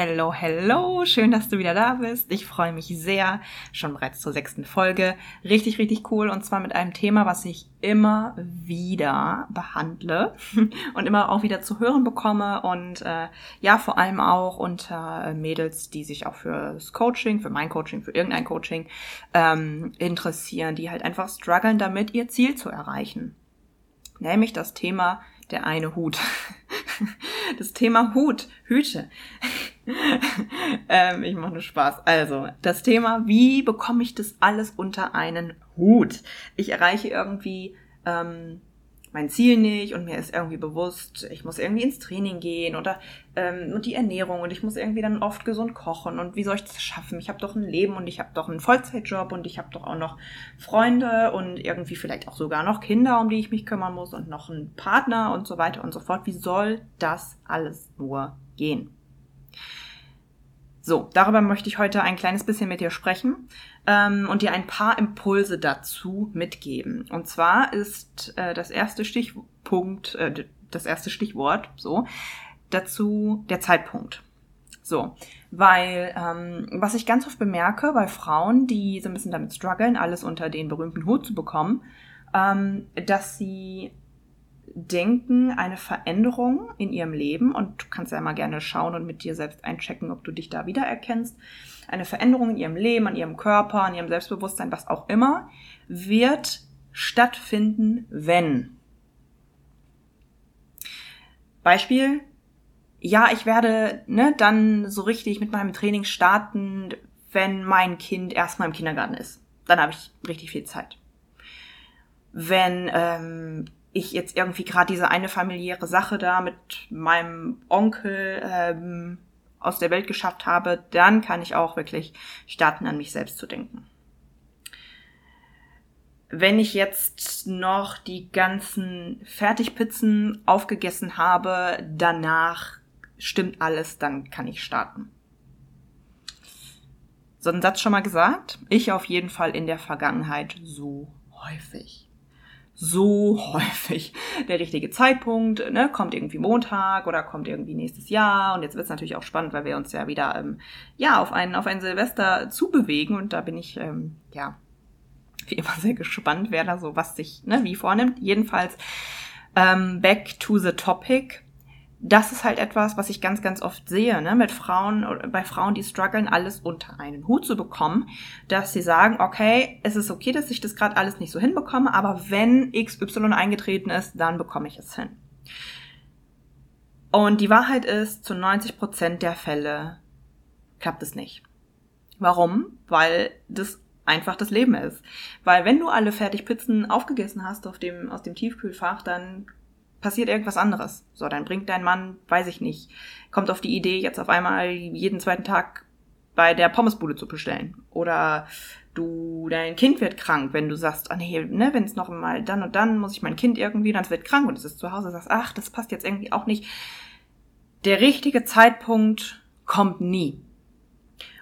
Hello, hello, schön, dass du wieder da bist. Ich freue mich sehr, schon bereits zur sechsten Folge. Richtig, richtig cool und zwar mit einem Thema, was ich immer wieder behandle und immer auch wieder zu hören bekomme und äh, ja, vor allem auch unter Mädels, die sich auch fürs Coaching, für mein Coaching, für irgendein Coaching ähm, interessieren, die halt einfach strugglen damit, ihr Ziel zu erreichen. Nämlich das Thema der eine Hut. Das Thema Hut, Hüte. ähm, ich mache nur Spaß. Also, das Thema, wie bekomme ich das alles unter einen Hut? Ich erreiche irgendwie ähm, mein Ziel nicht und mir ist irgendwie bewusst, ich muss irgendwie ins Training gehen oder ähm, und die Ernährung und ich muss irgendwie dann oft gesund kochen und wie soll ich das schaffen? Ich habe doch ein Leben und ich habe doch einen Vollzeitjob und ich habe doch auch noch Freunde und irgendwie vielleicht auch sogar noch Kinder, um die ich mich kümmern muss und noch einen Partner und so weiter und so fort. Wie soll das alles nur gehen? So, darüber möchte ich heute ein kleines bisschen mit dir sprechen ähm, und dir ein paar Impulse dazu mitgeben. Und zwar ist äh, das erste Stichpunkt, äh, das erste Stichwort so dazu der Zeitpunkt. So, weil ähm, was ich ganz oft bemerke bei Frauen, die so ein bisschen damit strugglen, alles unter den berühmten Hut zu bekommen, ähm, dass sie denken, eine Veränderung in ihrem Leben, und du kannst ja mal gerne schauen und mit dir selbst einchecken, ob du dich da wiedererkennst, eine Veränderung in ihrem Leben, an ihrem Körper, an ihrem Selbstbewusstsein, was auch immer, wird stattfinden, wenn. Beispiel, ja, ich werde ne, dann so richtig mit meinem Training starten, wenn mein Kind erstmal im Kindergarten ist. Dann habe ich richtig viel Zeit. Wenn ähm, ich jetzt irgendwie gerade diese eine familiäre Sache da mit meinem Onkel ähm, aus der Welt geschafft habe, dann kann ich auch wirklich starten, an mich selbst zu denken. Wenn ich jetzt noch die ganzen Fertigpizzen aufgegessen habe, danach stimmt alles, dann kann ich starten. So einen Satz schon mal gesagt? Ich auf jeden Fall in der Vergangenheit so häufig so häufig der richtige Zeitpunkt, ne, kommt irgendwie Montag oder kommt irgendwie nächstes Jahr. Und jetzt wird es natürlich auch spannend, weil wir uns ja wieder ähm, ja auf ein auf ein Silvester zubewegen. Und da bin ich ähm, ja wie immer sehr gespannt, wer da so was sich ne, wie vornimmt. Jedenfalls ähm, back to the topic das ist halt etwas, was ich ganz, ganz oft sehe, ne, mit Frauen, bei Frauen, die strugglen, alles unter einen Hut zu bekommen, dass sie sagen, okay, es ist okay, dass ich das gerade alles nicht so hinbekomme, aber wenn XY eingetreten ist, dann bekomme ich es hin. Und die Wahrheit ist, zu 90 Prozent der Fälle klappt es nicht. Warum? Weil das einfach das Leben ist. Weil wenn du alle fertig Pizzen aufgegessen hast auf dem, aus dem Tiefkühlfach, dann passiert irgendwas anderes. So, dann bringt dein Mann, weiß ich nicht, kommt auf die Idee, jetzt auf einmal jeden zweiten Tag bei der Pommesbude zu bestellen. Oder du, dein Kind wird krank, wenn du sagst, ah nee, ne, wenn es noch mal dann und dann muss ich mein Kind irgendwie, dann wird krank und es ist zu Hause, sagst, ach, das passt jetzt irgendwie auch nicht. Der richtige Zeitpunkt kommt nie.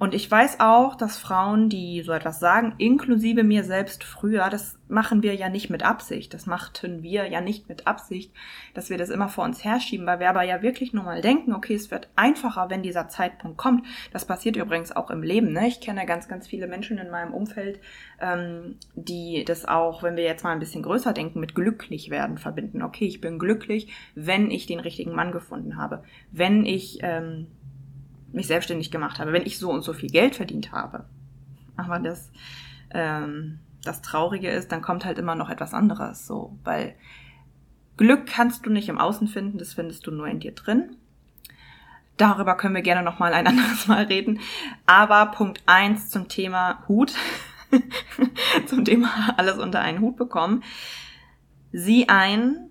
Und ich weiß auch, dass Frauen, die so etwas sagen, inklusive mir selbst früher, das machen wir ja nicht mit Absicht. Das machten wir ja nicht mit Absicht, dass wir das immer vor uns herschieben, weil wir aber ja wirklich nur mal denken, okay, es wird einfacher, wenn dieser Zeitpunkt kommt. Das passiert übrigens auch im Leben. Ne? Ich kenne ganz, ganz viele Menschen in meinem Umfeld, ähm, die das auch, wenn wir jetzt mal ein bisschen größer denken, mit glücklich werden verbinden. Okay, ich bin glücklich, wenn ich den richtigen Mann gefunden habe. Wenn ich ähm, mich selbstständig gemacht habe, wenn ich so und so viel Geld verdient habe. Aber das, ähm, das Traurige ist, dann kommt halt immer noch etwas anderes, so, weil Glück kannst du nicht im Außen finden, das findest du nur in dir drin. Darüber können wir gerne noch mal ein anderes Mal reden. Aber Punkt eins zum Thema Hut, zum Thema alles unter einen Hut bekommen. Sieh ein,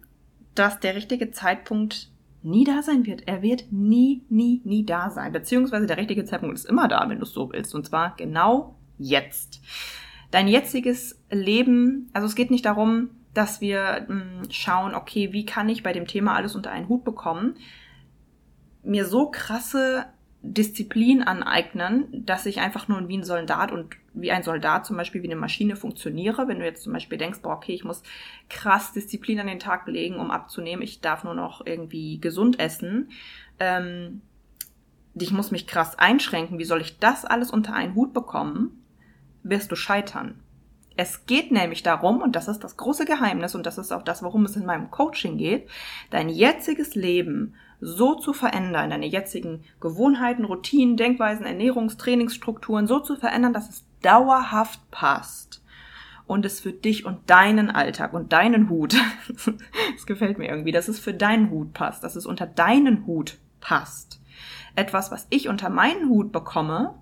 dass der richtige Zeitpunkt nie da sein wird. Er wird nie, nie, nie da sein. Beziehungsweise der richtige Zeitpunkt ist immer da, wenn du es so willst. Und zwar genau jetzt. Dein jetziges Leben, also es geht nicht darum, dass wir hm, schauen, okay, wie kann ich bei dem Thema alles unter einen Hut bekommen, mir so krasse Disziplin aneignen, dass ich einfach nur wie ein Soldat und wie ein Soldat zum Beispiel wie eine Maschine funktioniere. Wenn du jetzt zum Beispiel denkst, boah, okay, ich muss krass Disziplin an den Tag legen, um abzunehmen, ich darf nur noch irgendwie gesund essen, ähm, ich muss mich krass einschränken, wie soll ich das alles unter einen Hut bekommen, wirst du scheitern. Es geht nämlich darum, und das ist das große Geheimnis, und das ist auch das, worum es in meinem Coaching geht, dein jetziges Leben so zu verändern, deine jetzigen Gewohnheiten, Routinen, Denkweisen, Ernährungs-, Trainingsstrukturen so zu verändern, dass es dauerhaft passt und es für dich und deinen Alltag und deinen Hut, das gefällt mir irgendwie, dass es für deinen Hut passt, dass es unter deinen Hut passt. Etwas, was ich unter meinen Hut bekomme,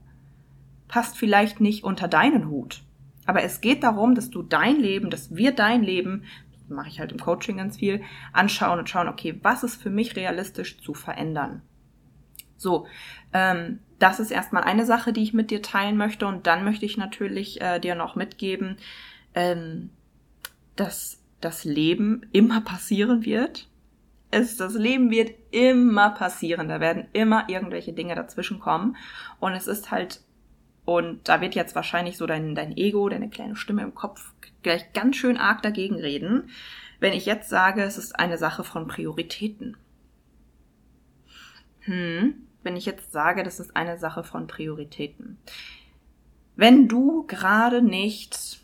passt vielleicht nicht unter deinen Hut. Aber es geht darum, dass du dein Leben, dass wir dein Leben mache ich halt im Coaching ganz viel, anschauen und schauen, okay, was ist für mich realistisch zu verändern. So, ähm, das ist erstmal eine Sache, die ich mit dir teilen möchte und dann möchte ich natürlich äh, dir noch mitgeben, ähm, dass das Leben immer passieren wird. Es, das Leben wird immer passieren. Da werden immer irgendwelche Dinge dazwischen kommen. Und es ist halt, und da wird jetzt wahrscheinlich so dein, dein Ego, deine kleine Stimme im Kopf gleich ganz schön arg dagegen reden, wenn ich jetzt sage, es ist eine Sache von Prioritäten. Hm, wenn ich jetzt sage, das ist eine Sache von Prioritäten. Wenn du gerade nicht,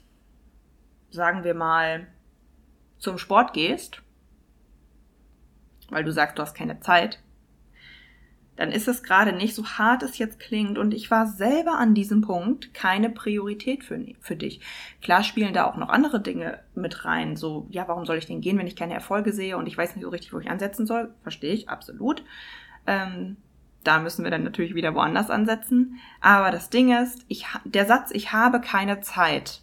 sagen wir mal, zum Sport gehst, weil du sagst, du hast keine Zeit, dann ist es gerade nicht so hart es jetzt klingt und ich war selber an diesem Punkt keine Priorität für, für dich. Klar spielen da auch noch andere Dinge mit rein, so, ja, warum soll ich denn gehen, wenn ich keine Erfolge sehe und ich weiß nicht so richtig, wo ich ansetzen soll? Verstehe ich, absolut. Ähm, da müssen wir dann natürlich wieder woanders ansetzen. Aber das Ding ist, ich, der Satz, ich habe keine Zeit,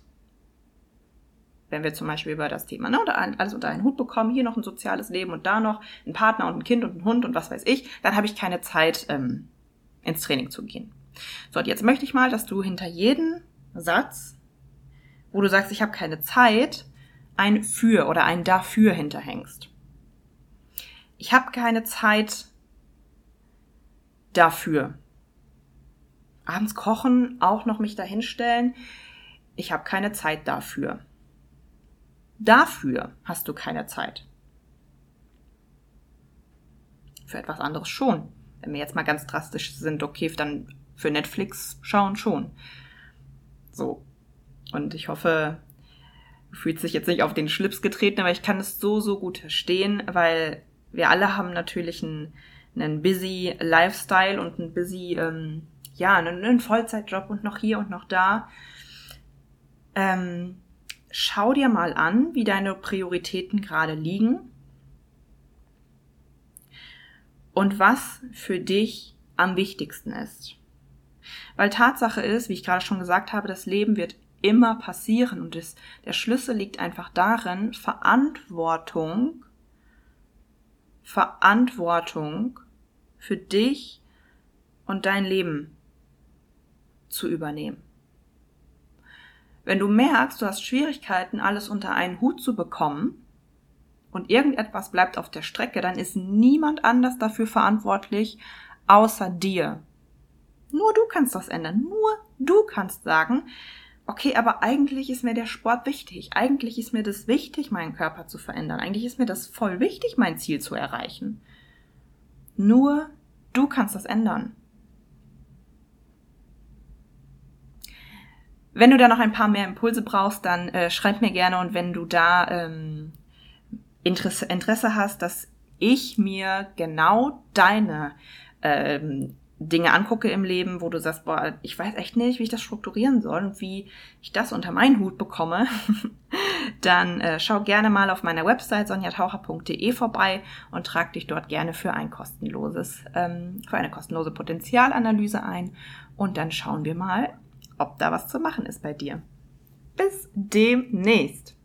wenn wir zum Beispiel über das Thema, ne, alles unter einen Hut bekommen, hier noch ein soziales Leben und da noch ein Partner und ein Kind und ein Hund und was weiß ich, dann habe ich keine Zeit, ähm, ins Training zu gehen. So, und jetzt möchte ich mal, dass du hinter jeden Satz, wo du sagst, ich habe keine Zeit, ein für oder ein dafür hinterhängst. Ich habe keine Zeit dafür. Abends kochen, auch noch mich dahinstellen. Ich habe keine Zeit dafür. Dafür hast du keine Zeit. Für etwas anderes schon. Wenn wir jetzt mal ganz drastisch sind, okay, dann für Netflix schauen schon. So. Und ich hoffe, du fühlst dich jetzt nicht auf den Schlips getreten, aber ich kann es so, so gut verstehen, weil wir alle haben natürlich einen, einen busy Lifestyle und einen busy, ähm, ja, einen, einen Vollzeitjob und noch hier und noch da. Ähm, schau dir mal an, wie deine Prioritäten gerade liegen und was für dich am wichtigsten ist. Weil Tatsache ist, wie ich gerade schon gesagt habe, das Leben wird immer passieren und es, der Schlüssel liegt einfach darin, Verantwortung, Verantwortung für dich und dein Leben zu übernehmen. Wenn du merkst, du hast Schwierigkeiten, alles unter einen Hut zu bekommen und irgendetwas bleibt auf der Strecke, dann ist niemand anders dafür verantwortlich, außer dir. Nur du kannst das ändern. Nur du kannst sagen, okay, aber eigentlich ist mir der Sport wichtig. Eigentlich ist mir das wichtig, meinen Körper zu verändern. Eigentlich ist mir das voll wichtig, mein Ziel zu erreichen. Nur du kannst das ändern. Wenn du da noch ein paar mehr Impulse brauchst, dann äh, schreib mir gerne. Und wenn du da ähm, Interesse, Interesse hast, dass ich mir genau deine ähm, Dinge angucke im Leben, wo du sagst, boah, ich weiß echt nicht, wie ich das strukturieren soll und wie ich das unter meinen Hut bekomme, dann äh, schau gerne mal auf meiner Website sonjataucher.de vorbei und trag dich dort gerne für ein kostenloses, ähm, für eine kostenlose Potenzialanalyse ein. Und dann schauen wir mal, ob da was zu machen ist bei dir. Bis demnächst.